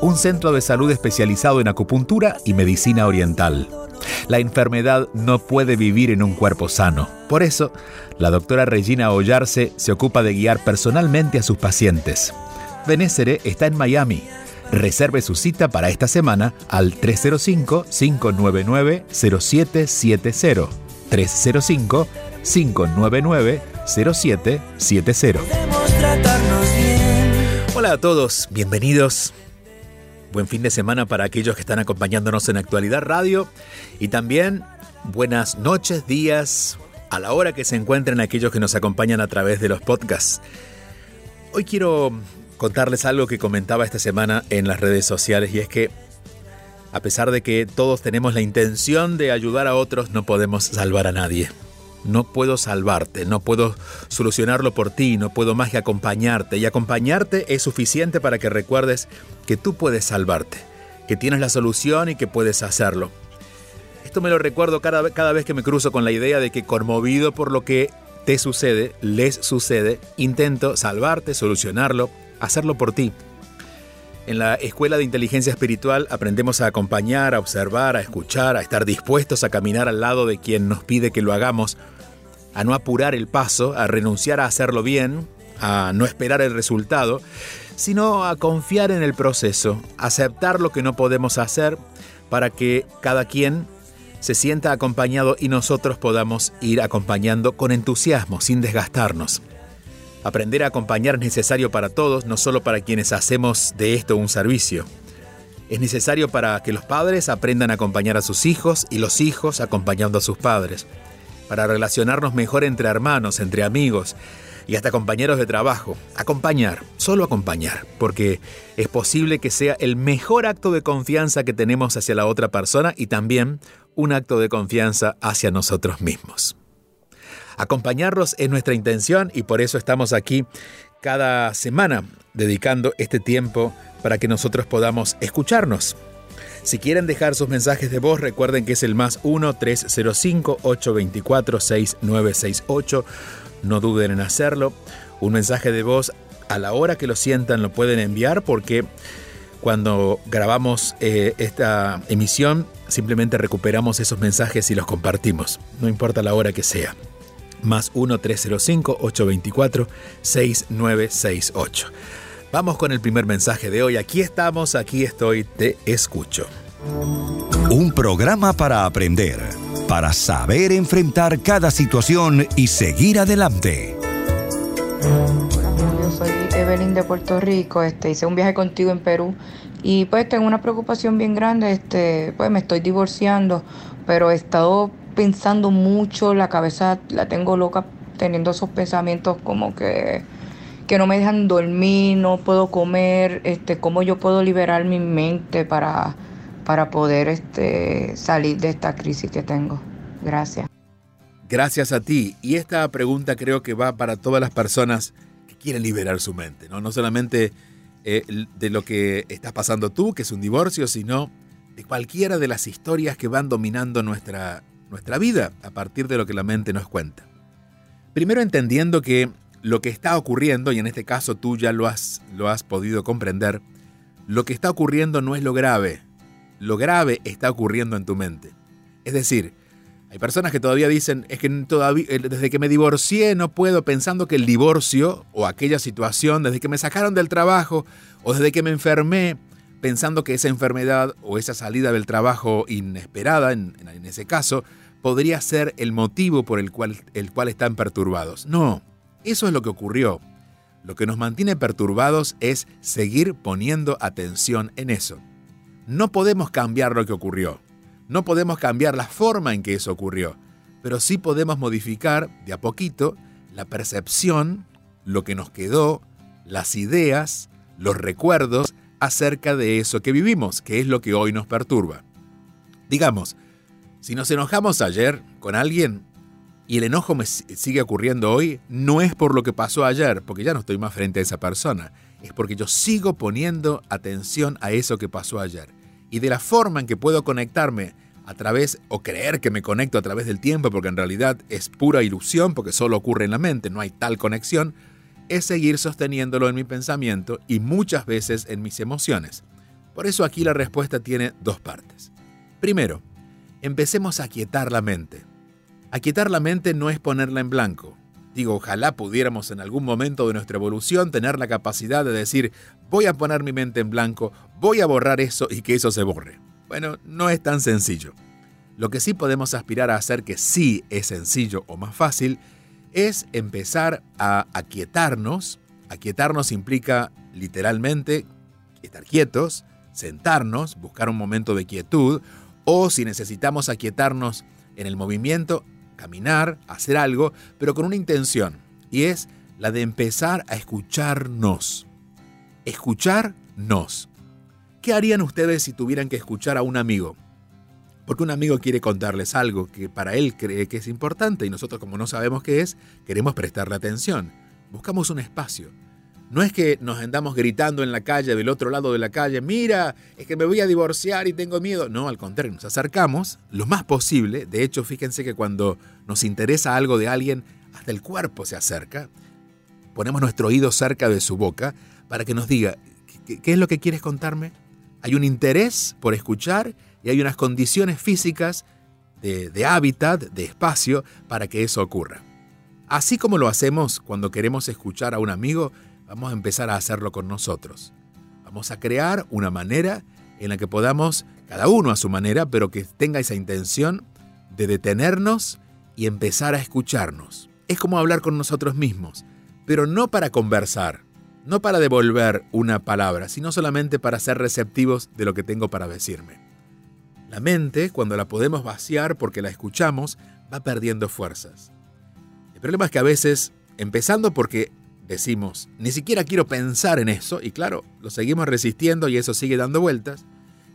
un centro de salud especializado en acupuntura y medicina oriental. La enfermedad no puede vivir en un cuerpo sano. Por eso, la doctora Regina Ollarse se ocupa de guiar personalmente a sus pacientes. Benésere está en Miami. Reserve su cita para esta semana al 305-599-0770. 305-599-0770. Hola a todos, bienvenidos. Buen fin de semana para aquellos que están acompañándonos en Actualidad Radio y también buenas noches, días, a la hora que se encuentren aquellos que nos acompañan a través de los podcasts. Hoy quiero contarles algo que comentaba esta semana en las redes sociales y es que a pesar de que todos tenemos la intención de ayudar a otros, no podemos salvar a nadie. No puedo salvarte, no puedo solucionarlo por ti, no puedo más que acompañarte. Y acompañarte es suficiente para que recuerdes que tú puedes salvarte, que tienes la solución y que puedes hacerlo. Esto me lo recuerdo cada, vez que me cruzo con la idea de que conmovido por lo que te sucede, les sucede, intento salvarte, solucionarlo, hacerlo por ti. En la Escuela de Inteligencia Espiritual aprendemos a acompañar, a observar, a escuchar, a estar dispuestos a caminar al lado de quien nos pide que lo hagamos, a no apurar el paso, a renunciar a hacerlo bien, a no esperar el resultado, sino a confiar en el proceso, aceptar lo que no podemos hacer para que cada quien se sienta acompañado y nosotros podamos ir acompañando con entusiasmo, sin desgastarnos. Aprender a acompañar es necesario para todos, no solo para quienes hacemos de esto un servicio. Es necesario para que los padres aprendan a acompañar a sus hijos y los hijos acompañando a sus padres. Para relacionarnos mejor entre hermanos, entre amigos y hasta compañeros de trabajo. Acompañar, solo acompañar, porque es posible que sea el mejor acto de confianza que tenemos hacia la otra persona y también un acto de confianza hacia nosotros mismos. Acompañarlos es nuestra intención y por eso estamos aquí cada semana dedicando este tiempo para que nosotros podamos escucharnos. Si quieren dejar sus mensajes de voz, recuerden que es el más 1-305-824-6968. No duden en hacerlo. Un mensaje de voz a la hora que lo sientan lo pueden enviar porque cuando grabamos eh, esta emisión simplemente recuperamos esos mensajes y los compartimos. No importa la hora que sea más 1-305-824-6968. Vamos con el primer mensaje de hoy. Aquí estamos, aquí estoy, te escucho. Un programa para aprender, para saber enfrentar cada situación y seguir adelante. Yo soy Evelyn de Puerto Rico, este, hice un viaje contigo en Perú y pues tengo una preocupación bien grande, este, pues me estoy divorciando, pero he estado pensando mucho, la cabeza la tengo loca teniendo esos pensamientos como que, que no me dejan dormir, no puedo comer, este, cómo yo puedo liberar mi mente para, para poder este, salir de esta crisis que tengo. Gracias. Gracias a ti. Y esta pregunta creo que va para todas las personas que quieren liberar su mente, no, no solamente eh, de lo que estás pasando tú, que es un divorcio, sino de cualquiera de las historias que van dominando nuestra, nuestra vida a partir de lo que la mente nos cuenta. Primero entendiendo que lo que está ocurriendo, y en este caso tú ya lo has, lo has podido comprender, lo que está ocurriendo no es lo grave, lo grave está ocurriendo en tu mente. Es decir, hay personas que todavía dicen, es que todavía, eh, desde que me divorcié no puedo, pensando que el divorcio o aquella situación, desde que me sacaron del trabajo o desde que me enfermé, pensando que esa enfermedad o esa salida del trabajo inesperada, en, ese caso, podría ser el motivo por el cual, el cual están perturbados. No, eso es lo que ocurrió. Lo que nos mantiene perturbados es seguir poniendo atención en eso. No podemos cambiar lo que ocurrió. No podemos cambiar la forma en que eso ocurrió. Pero sí podemos modificar de a poquito la percepción, lo que nos quedó, las ideas, los recuerdos acerca de eso que vivimos, que es lo que hoy nos perturba. Digamos, si nos enojamos ayer con alguien, y el enojo me sigue ocurriendo hoy, no es por lo que pasó ayer, porque ya no estoy más frente a esa persona, es porque yo sigo poniendo atención a eso que pasó ayer. Y de la forma en que puedo conectarme a través, o creer que me conecto a través del tiempo, porque en realidad es pura ilusión, porque solo ocurre en la mente, no hay tal conexión, es seguir sosteniéndolo en mi pensamiento y muchas veces en mis emociones. Por eso aquí la respuesta tiene dos partes. Primero, empecemos a aquietar la mente. Aquietar la mente no es ponerla en blanco. Digo, ojalá pudiéramos en algún momento de nuestra evolución tener la capacidad de decir, voy a poner mi mente en blanco, voy a borrar eso y que eso se borre. Bueno, no es tan sencillo. Lo que sí podemos aspirar a hacer que sí es sencillo o más fácil es empezar a aquietarnos. Aquietarnos implica literalmente estar quietos, sentarnos, buscar un momento de quietud, o si necesitamos aquietarnos en el movimiento, caminar, hacer algo, pero con una intención, y es la de empezar a escucharnos. Escucharnos. ¿Qué harían ustedes si tuvieran que escuchar a un amigo? Porque un amigo quiere contarles algo que para él cree que es importante y nosotros como no sabemos qué es, queremos prestarle atención. Buscamos un espacio. No es que nos andamos gritando en la calle, del otro lado de la calle, mira, es que me voy a divorciar y tengo miedo. No, al contrario, nos acercamos lo más posible. De hecho, fíjense que cuando nos interesa algo de alguien, hasta el cuerpo se acerca. Ponemos nuestro oído cerca de su boca para que nos diga, ¿qué, es lo que quieres contarme? Hay un interés por escuchar y hay unas condiciones físicas de, de hábitat, de espacio, para que eso ocurra. Así como lo hacemos cuando queremos escuchar a un amigo, vamos a empezar a hacerlo con nosotros. Vamos a crear una manera en la que podamos, cada uno a su manera, pero que tenga esa intención de detenernos y empezar a escucharnos. Es como hablar con nosotros mismos, pero no para conversar, no para devolver una palabra, sino solamente para ser receptivos de lo que tengo para decirme. La mente, cuando la podemos vaciar porque la escuchamos, va perdiendo fuerzas. El problema es que a veces, empezando porque decimos, ni siquiera quiero pensar en eso, y claro, lo seguimos resistiendo y eso sigue dando vueltas,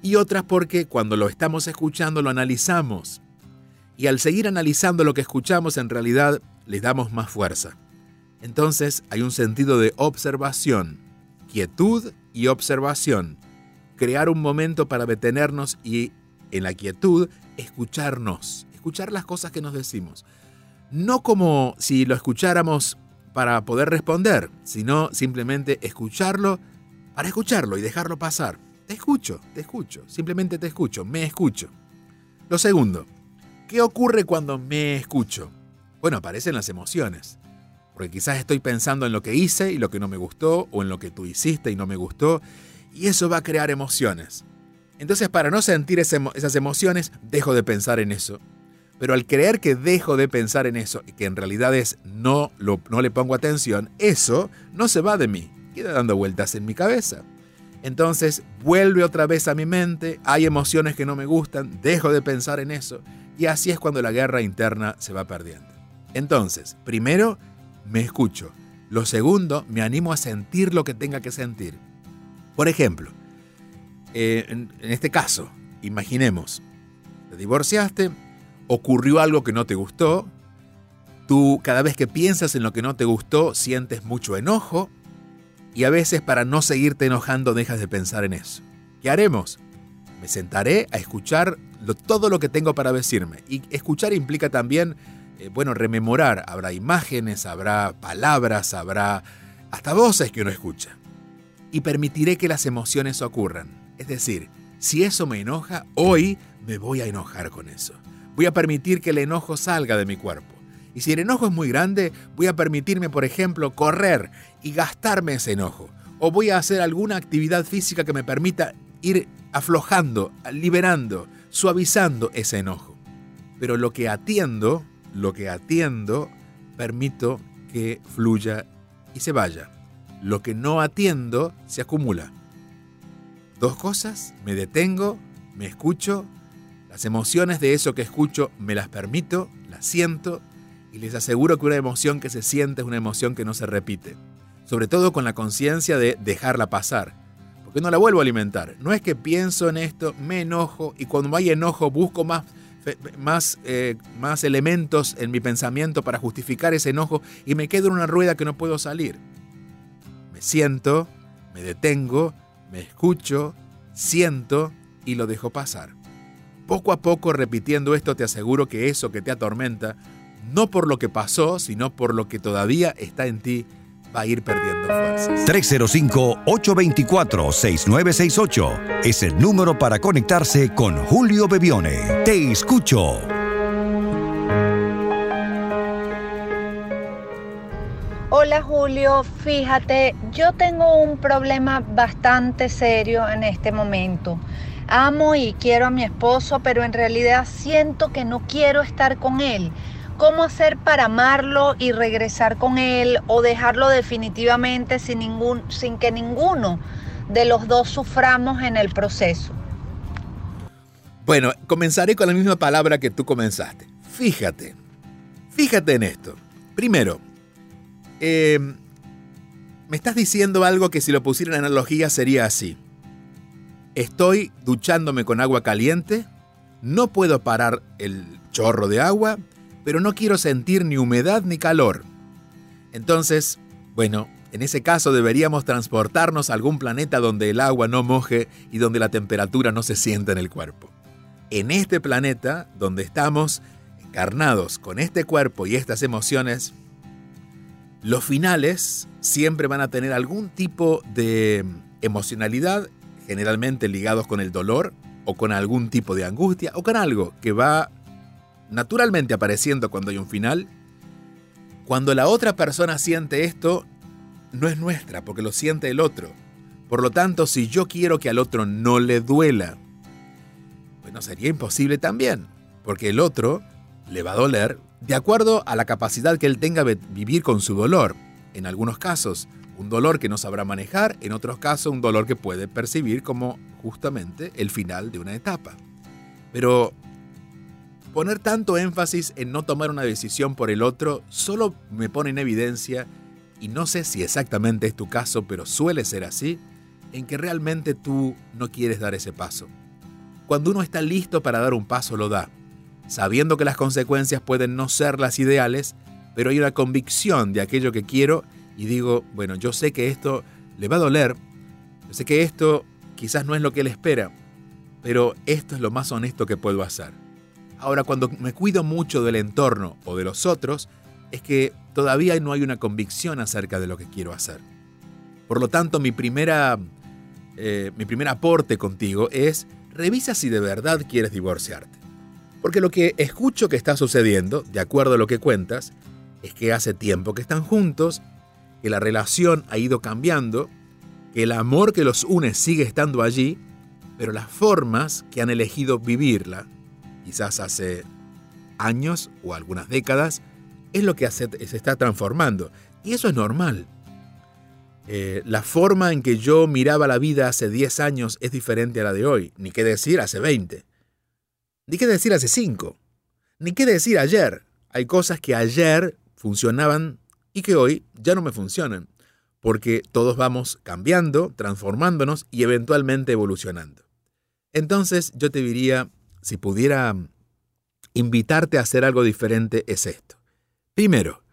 y otras porque cuando lo estamos escuchando lo analizamos, y al seguir analizando lo que escuchamos en realidad le damos más fuerza. Entonces hay un sentido de observación, quietud y observación, crear un momento para detenernos y en la quietud escucharnos, escuchar las cosas que nos decimos. No como si lo escucháramos para poder responder, sino simplemente escucharlo para escucharlo y dejarlo pasar. Te escucho, te escucho, simplemente te escucho, me escucho. Lo segundo, ¿qué ocurre cuando me escucho? Bueno, aparecen las emociones. Porque quizás estoy pensando en lo que hice y lo que no me gustó, o en lo que tú hiciste y no me gustó, y eso va a crear emociones. Entonces, para no sentir esas emociones, dejo de pensar en eso pero al creer que dejo de pensar en eso y que en realidad es no, lo, no le pongo atención, eso no se va de mí, queda dando vueltas en mi cabeza. Entonces vuelve otra vez a mi mente, hay emociones que no me gustan, dejo de pensar en eso y así es cuando la guerra interna se va perdiendo. Entonces, primero, me escucho. Lo segundo, me animo a sentir lo que tenga que sentir. Por ejemplo, eh, en, en este caso, imaginemos, te divorciaste, ocurrió algo que no te gustó, tú cada vez que piensas en lo que no te gustó sientes mucho enojo y a veces para no seguirte enojando dejas de pensar en eso. ¿Qué haremos? Me sentaré a escuchar todo lo que tengo para decirme. Y escuchar implica también, eh, bueno, rememorar. Habrá imágenes, habrá palabras, habrá hasta voces que uno escucha. Y permitiré que las emociones ocurran. Es decir, si eso me enoja, hoy me voy a enojar con eso. Voy a permitir que el enojo salga de mi cuerpo. Y si el enojo es muy grande, voy a permitirme, por ejemplo, correr y gastarme ese enojo. O voy a hacer alguna actividad física que me permita ir aflojando, liberando, suavizando ese enojo. Pero lo que atiendo, lo que atiendo, permito que fluya y se vaya. Lo que no atiendo se acumula. Dos cosas, me detengo, me escucho las emociones de eso que escucho me las permito, las siento y les aseguro que una emoción que se siente es una emoción que no se repite. Sobre todo con la conciencia de dejarla pasar. Porque no la vuelvo a alimentar. No es que pienso en esto, me enojo y cuando hay enojo busco más más, eh, más elementos en mi pensamiento para justificar ese enojo y me quedo en una rueda que no puedo salir. Me siento, me detengo, me escucho, siento y lo dejo pasar. Poco a poco repitiendo esto te aseguro que eso que te atormenta, no por lo que pasó, sino por lo que todavía está en ti, va a ir perdiendo fuerzas. 305-824-6968 es el número para conectarse con Julio Bebione. Te escucho. Hola Julio, fíjate, yo tengo un problema bastante serio en este momento. Amo y quiero a mi esposo, pero en realidad siento que no quiero estar con él. ¿Cómo hacer para amarlo y regresar con él o dejarlo definitivamente sin, ningún, sin que ninguno de los dos suframos en el proceso? Bueno, comenzaré con la misma palabra que tú comenzaste. Fíjate, fíjate en esto. Primero, eh, me estás diciendo algo que si lo pusiera en analogía sería así. Estoy duchándome con agua caliente, no puedo parar el chorro de agua, pero no quiero sentir ni humedad ni calor. Entonces, bueno, en ese caso deberíamos transportarnos a algún planeta donde el agua no moje y donde la temperatura no se sienta en el cuerpo. En este planeta, donde estamos encarnados con este cuerpo y estas emociones, los finales siempre van a tener algún tipo de emocionalidad generalmente ligados con el dolor o con algún tipo de angustia o con algo que va naturalmente apareciendo cuando hay un final. Cuando la otra persona siente esto, no es nuestra, porque lo siente el otro. Por lo tanto, si yo quiero que al otro no le duela, bueno, sería imposible también, porque el otro le va a doler de acuerdo a la capacidad que él tenga de vivir con su dolor. En algunos casos, un dolor que no sabrá manejar, en otros casos un dolor que puede percibir como justamente el final de una etapa. Pero poner tanto énfasis en no tomar una decisión por el otro solo me pone en evidencia, y no sé si exactamente es tu caso, pero suele ser así, en que realmente tú no quieres dar ese paso. Cuando uno está listo para dar un paso, lo da, sabiendo que las consecuencias pueden no ser las ideales, pero hay una convicción de aquello que quiero y digo, bueno, yo sé que esto le va a doler, yo sé que esto quizás no es lo que él espera, pero esto es lo más honesto que puedo hacer. Ahora, cuando me cuido mucho del entorno o de los otros, es que todavía no hay una convicción acerca de lo que quiero hacer. Por lo tanto, mi, primera, eh, mi primer aporte contigo es, revisa si de verdad quieres divorciarte. Porque lo que escucho que está sucediendo, de acuerdo a lo que cuentas, es que hace tiempo que están juntos que la relación ha ido cambiando, que el amor que los une sigue estando allí, pero las formas que han elegido vivirla, quizás hace años o algunas décadas, es lo que se está transformando. Y eso es normal. Eh, la forma en que yo miraba la vida hace 10 años es diferente a la de hoy, ni qué decir hace 20, ni qué decir hace 5, ni qué decir ayer. Hay cosas que ayer funcionaban y que hoy ya no me funcionan, porque todos vamos cambiando, transformándonos y eventualmente evolucionando. Entonces yo te diría, si pudiera invitarte a hacer algo diferente, es esto. Primero,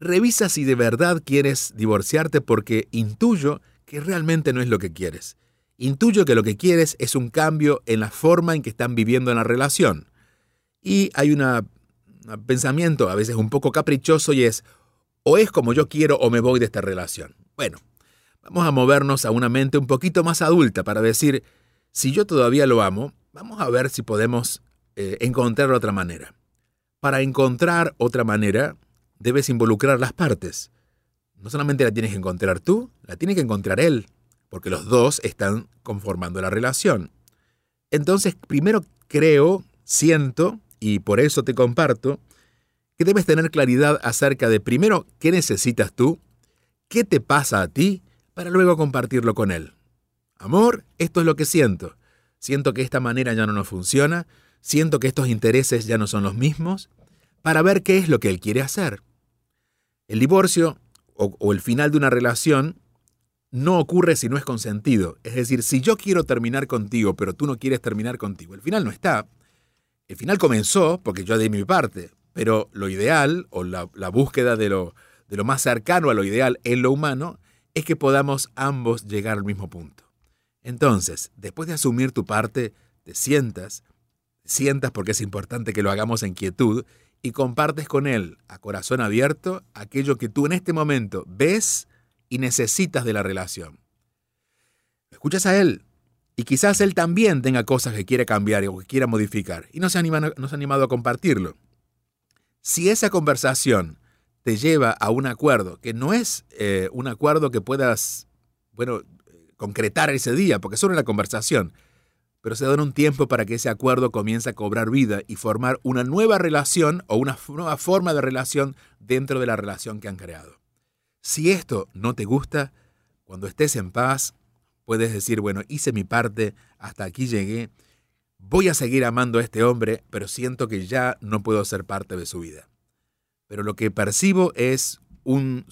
revisa si de verdad quieres divorciarte porque intuyo que realmente no es lo que quieres. Intuyo que lo que quieres es un cambio en la forma en que están viviendo en la relación. Y hay un pensamiento a veces un poco caprichoso y es, o es como yo quiero o me voy de esta relación. Bueno, vamos a movernos a una mente un poquito más adulta para decir, si yo todavía lo amo, vamos a ver si podemos eh, encontrar otra manera. Para encontrar otra manera, debes involucrar las partes. No solamente la tienes que encontrar tú, la tiene que encontrar él, porque los dos están conformando la relación. Entonces, primero creo, siento, y por eso te comparto, que debes tener claridad acerca de primero qué necesitas tú, qué te pasa a ti, para luego compartirlo con él. Amor, esto es lo que siento. Siento que esta manera ya no nos funciona, siento que estos intereses ya no son los mismos, para ver qué es lo que él quiere hacer. El divorcio o, el final de una relación no ocurre si no es consentido. Es decir, si yo quiero terminar contigo, pero tú no quieres terminar contigo, el final no está. el final comenzó porque yo di mi parte, pero lo ideal o la, búsqueda de lo, de lo más cercano a lo ideal en lo humano es que podamos ambos llegar al mismo punto. Entonces, después de asumir tu parte, te sientas, sientas porque es importante que lo hagamos en quietud y compartes con él a corazón abierto aquello que tú en este momento ves y necesitas de la relación. Escuchas a él, y quizás él también tenga cosas que quiere cambiar o que quiera modificar y no se, anima, no se ha animado a compartirlo. Si esa conversación te lleva a un acuerdo, que no es eh, un acuerdo que puedas, bueno, concretar ese día, porque es solo una conversación, pero se da un tiempo para que ese acuerdo comience a cobrar vida y formar una nueva relación o una nueva forma de relación dentro de la relación que han creado. Si esto no te gusta, cuando estés en paz, Puedes decir, bueno, hice mi parte, hasta aquí llegué, voy a seguir amando a este hombre, pero siento que ya no puedo ser parte de su vida. Pero lo que percibo es un,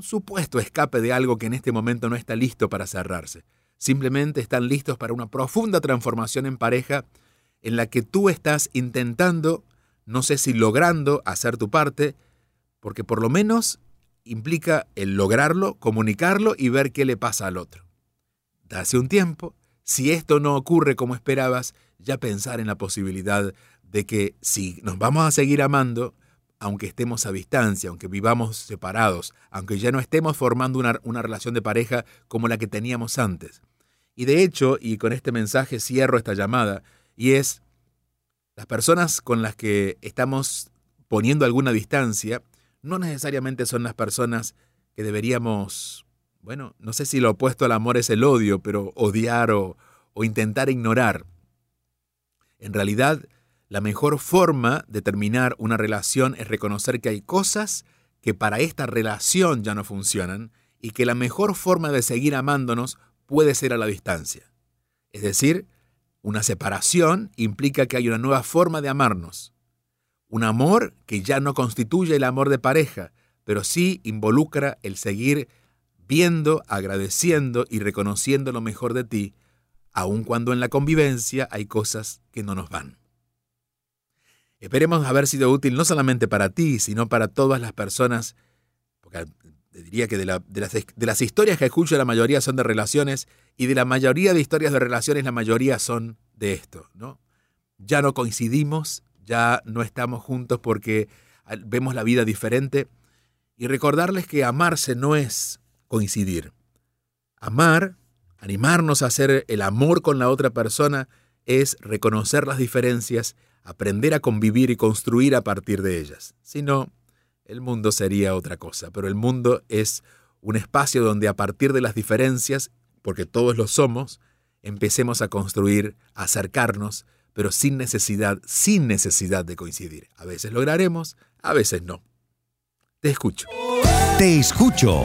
supuesto escape de algo que en este momento no está listo para cerrarse. Simplemente están listos para una profunda transformación en pareja en la que tú estás intentando, no sé si logrando hacer tu parte, porque por lo menos implica el lograrlo, comunicarlo y ver qué le pasa al otro hace un tiempo, si esto no ocurre como esperabas, ya pensar en la posibilidad de que si nos vamos a seguir amando, aunque estemos a distancia, aunque vivamos separados, aunque ya no estemos formando una, una, relación de pareja como la que teníamos antes. Y de hecho, y con este mensaje cierro esta llamada, y es, las personas con las que estamos poniendo alguna distancia, no necesariamente son las personas que deberíamos bueno, no sé si lo opuesto al amor es el odio, pero odiar o, intentar ignorar. En realidad, la mejor forma de terminar una relación es reconocer que hay cosas que para esta relación ya no funcionan y que la mejor forma de seguir amándonos puede ser a la distancia. Es decir, una separación implica que hay una nueva forma de amarnos. Un amor que ya no constituye el amor de pareja, pero sí involucra el seguir viendo, agradeciendo y reconociendo lo mejor de ti, aun cuando en la convivencia hay cosas que no nos van. Esperemos haber sido útil no solamente para ti, sino para todas las personas, porque diría que de, las, de las historias que escucho la mayoría son de relaciones y de la mayoría de historias de relaciones la mayoría son de esto, ¿no? Ya no coincidimos, ya no estamos juntos porque vemos la vida diferente y recordarles que amarse no es coincidir. Amar, animarnos a hacer el amor con la otra persona, es reconocer las diferencias, aprender a convivir y construir a partir de ellas. Si no, el mundo sería otra cosa, pero el mundo es un espacio donde a partir de las diferencias, porque todos lo somos, empecemos a construir, a acercarnos, pero sin necesidad, sin necesidad de coincidir. A veces lograremos, a veces no. Te escucho. Te escucho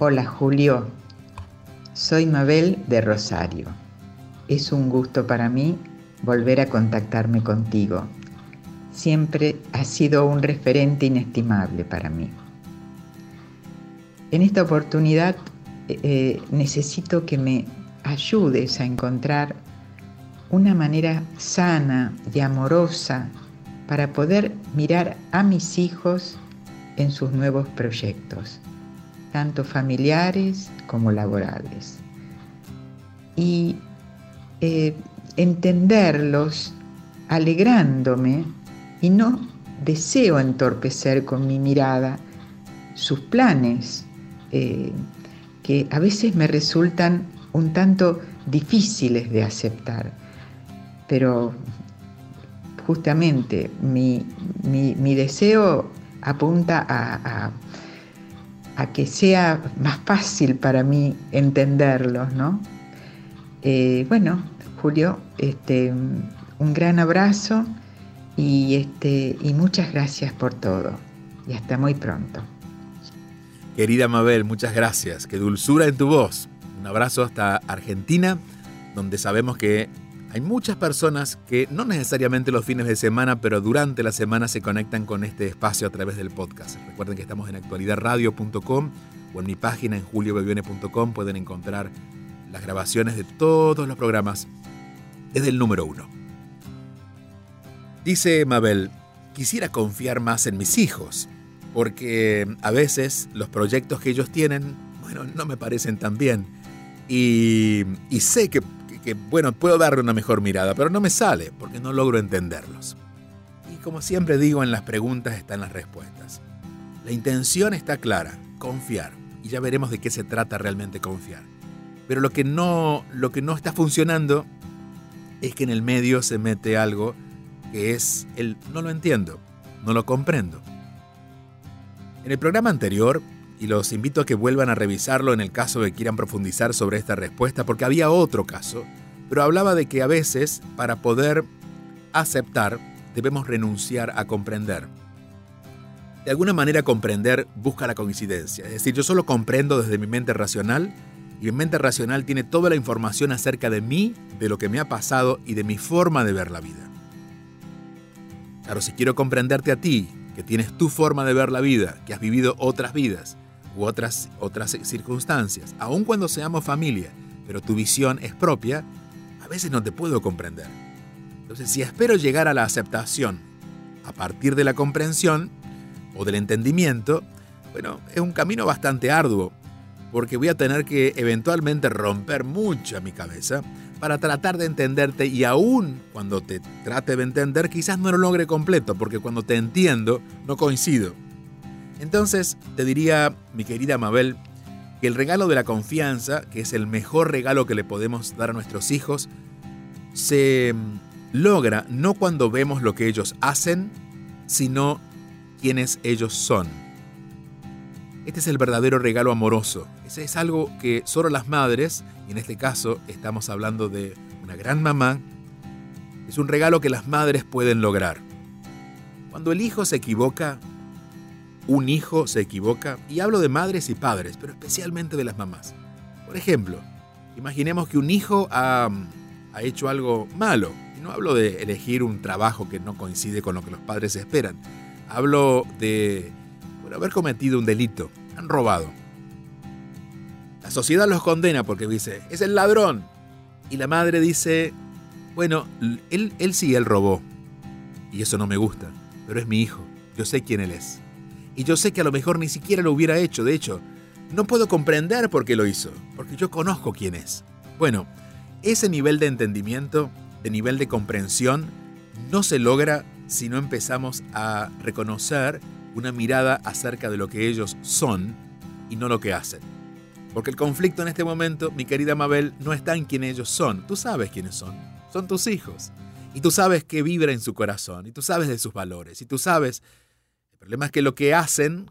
Hola Julio, soy Mabel de Rosario. Es un gusto para mí volver a contactarme contigo. Siempre has sido un referente inestimable para mí. En esta oportunidad eh, eh, necesito que me ayudes a encontrar una manera sana y amorosa para poder mirar a mis hijos en sus nuevos proyectos tanto familiares como laborales. Y eh, entenderlos alegrándome y no deseo entorpecer con mi mirada sus planes, eh, que a veces me resultan un tanto difíciles de aceptar. Pero justamente mi, deseo apunta a que sea más fácil para mí entenderlos, ¿no? Eh, bueno, Julio, este, un gran abrazo y, este, y muchas gracias por todo. Y hasta muy pronto. Querida Mabel, muchas gracias. Qué dulzura en tu voz. Un abrazo hasta Argentina, donde sabemos que hay muchas personas que no necesariamente los fines de semana, pero durante la semana se conectan con este espacio a través del podcast. Recuerden que estamos en actualidadradio.com o en mi página en juliobevione.com pueden encontrar las grabaciones de todos los programas desde el número uno. Dice Mabel, quisiera confiar más en mis hijos, porque a veces los proyectos que ellos tienen, bueno, no me parecen tan bien. Y sé que que, bueno, puedo darle una mejor mirada, pero no me sale porque no logro entenderlos. Y como siempre digo, en las preguntas están las respuestas. La intención está clara, confiar, y ya veremos de qué se trata realmente confiar. Pero lo que no, lo que no está funcionando es que en el medio se mete algo que es el no lo entiendo, no lo comprendo. En el programa anterior, y los invito a que vuelvan a revisarlo en el caso de que quieran profundizar sobre esta respuesta, porque había otro caso pero hablaba de que a veces, para poder aceptar, debemos renunciar a comprender. De alguna manera comprender busca la coincidencia, es decir, yo solo comprendo desde mi mente racional y mi mente racional tiene toda la información acerca de mí, de lo que me ha pasado y de mi forma de ver la vida. Claro, si quiero comprenderte a ti, que tienes tu forma de ver la vida, que has vivido otras vidas u otras, otras circunstancias, aun cuando seamos familia, pero tu visión es propia, a veces no te puedo comprender. Entonces, si espero llegar a la aceptación a partir de la comprensión o del entendimiento, bueno, es un camino bastante arduo, porque voy a tener que eventualmente romper mucha mi cabeza para tratar de entenderte y aún cuando te trate de entender quizás no lo logre completo, porque cuando te entiendo no coincido. Entonces te diría, mi querida Mabel, que el regalo de la confianza, que es el mejor regalo que le podemos dar a nuestros hijos, se mm, logra no cuando vemos lo que ellos hacen, sino quienes ellos son. Este es el verdadero regalo amoroso. Ese es algo que solo las madres, y en este caso estamos hablando de una gran mamá, es un regalo que las madres pueden lograr. Cuando el hijo se equivoca, un hijo se equivoca, y hablo de madres y padres, pero especialmente de las mamás. Por ejemplo, imaginemos que un hijo ha, hecho algo malo, y no hablo de elegir un trabajo que no coincide con lo que los padres esperan, hablo de por haber cometido un delito, han robado. La sociedad los condena porque dice, es el ladrón. Y la madre dice, bueno, él, él sí, él robó. Y eso no me gusta, pero es mi hijo, yo sé quién él es. Y yo sé que a lo mejor ni siquiera lo hubiera hecho. De hecho, no puedo comprender por qué lo hizo, porque yo conozco quién es. Bueno, ese nivel de entendimiento, de nivel de comprensión, no se logra si no empezamos a reconocer una mirada acerca de lo que ellos son y no lo que hacen. Porque el conflicto en este momento, mi querida Mabel, no está en quién ellos son. Tú sabes quiénes son. Son tus hijos. Y tú sabes qué vibra en su corazón. Y tú sabes de sus valores. Y tú sabes el problema es que lo que hacen,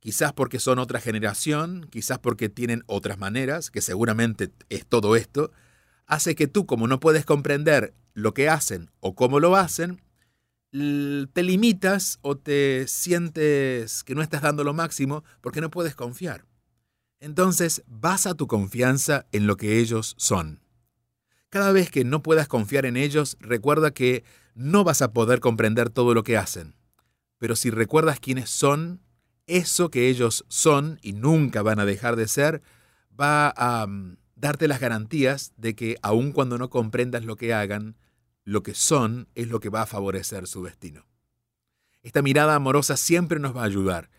quizás porque son otra generación, quizás porque tienen otras maneras, que seguramente es todo esto, hace que tú, como no puedes comprender lo que hacen o cómo lo hacen, te limitas o te sientes que no estás dando lo máximo porque no puedes confiar. Entonces, basa tu confianza en lo que ellos son. Cada vez que no puedas confiar en ellos, recuerda que no vas a poder comprender todo lo que hacen pero si recuerdas quiénes son, eso que ellos son y nunca van a dejar de ser, va a mm, darte las garantías de que aun cuando no comprendas lo que hagan, lo que son es lo que va a favorecer su destino. Esta mirada amorosa siempre nos va a ayudar,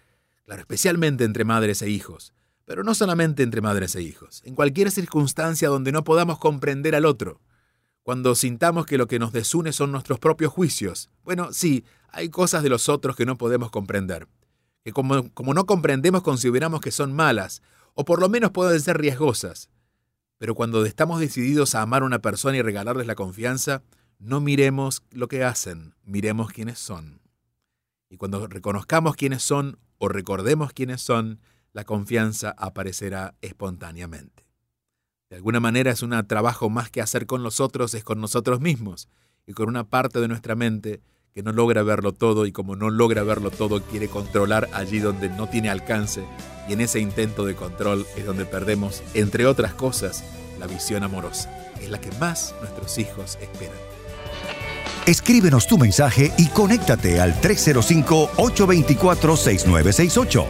claro, especialmente entre madres e hijos, pero no solamente entre madres e hijos, en cualquier circunstancia donde no podamos comprender al otro, cuando sintamos que lo que nos desune son nuestros propios juicios. Bueno, sí, hay cosas de los otros que no podemos comprender, que como, como no comprendemos consideramos que son malas, o por lo menos pueden ser riesgosas. Pero cuando estamos decididos a amar a una persona y regalarles la confianza, no miremos lo que hacen, miremos quiénes son. Y cuando reconozcamos quiénes son o recordemos quiénes son, la confianza aparecerá espontáneamente. De alguna manera es un trabajo más que hacer con los otros, es con nosotros mismos y con una parte de nuestra mente que no logra verlo todo y como no logra verlo todo quiere controlar allí donde no tiene alcance y en ese intento de control es donde perdemos, entre otras cosas, la visión amorosa. Es la que más nuestros hijos esperan. Escríbenos tu mensaje y conéctate al 305-824-6968.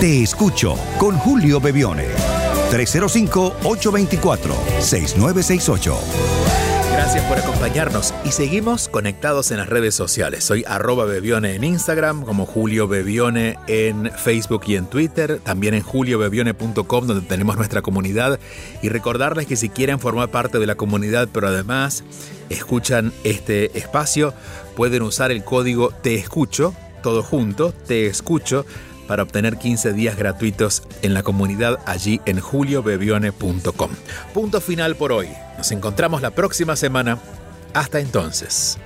Te escucho con Julio Bebione. 305-824-6968. Gracias por acompañarnos y seguimos conectados en las redes sociales. Soy arroba Bebione en Instagram, como Julio Bebione en Facebook y en Twitter, también en juliobebione.com donde tenemos nuestra comunidad y recordarles que si quieren formar parte de la comunidad pero además escuchan este espacio, pueden usar el código Te Escucho, todo junto, Te Escucho, para obtener 15 días gratuitos en la comunidad allí en juliobebione.com. Punto final por hoy. Nos encontramos la próxima semana. Hasta entonces.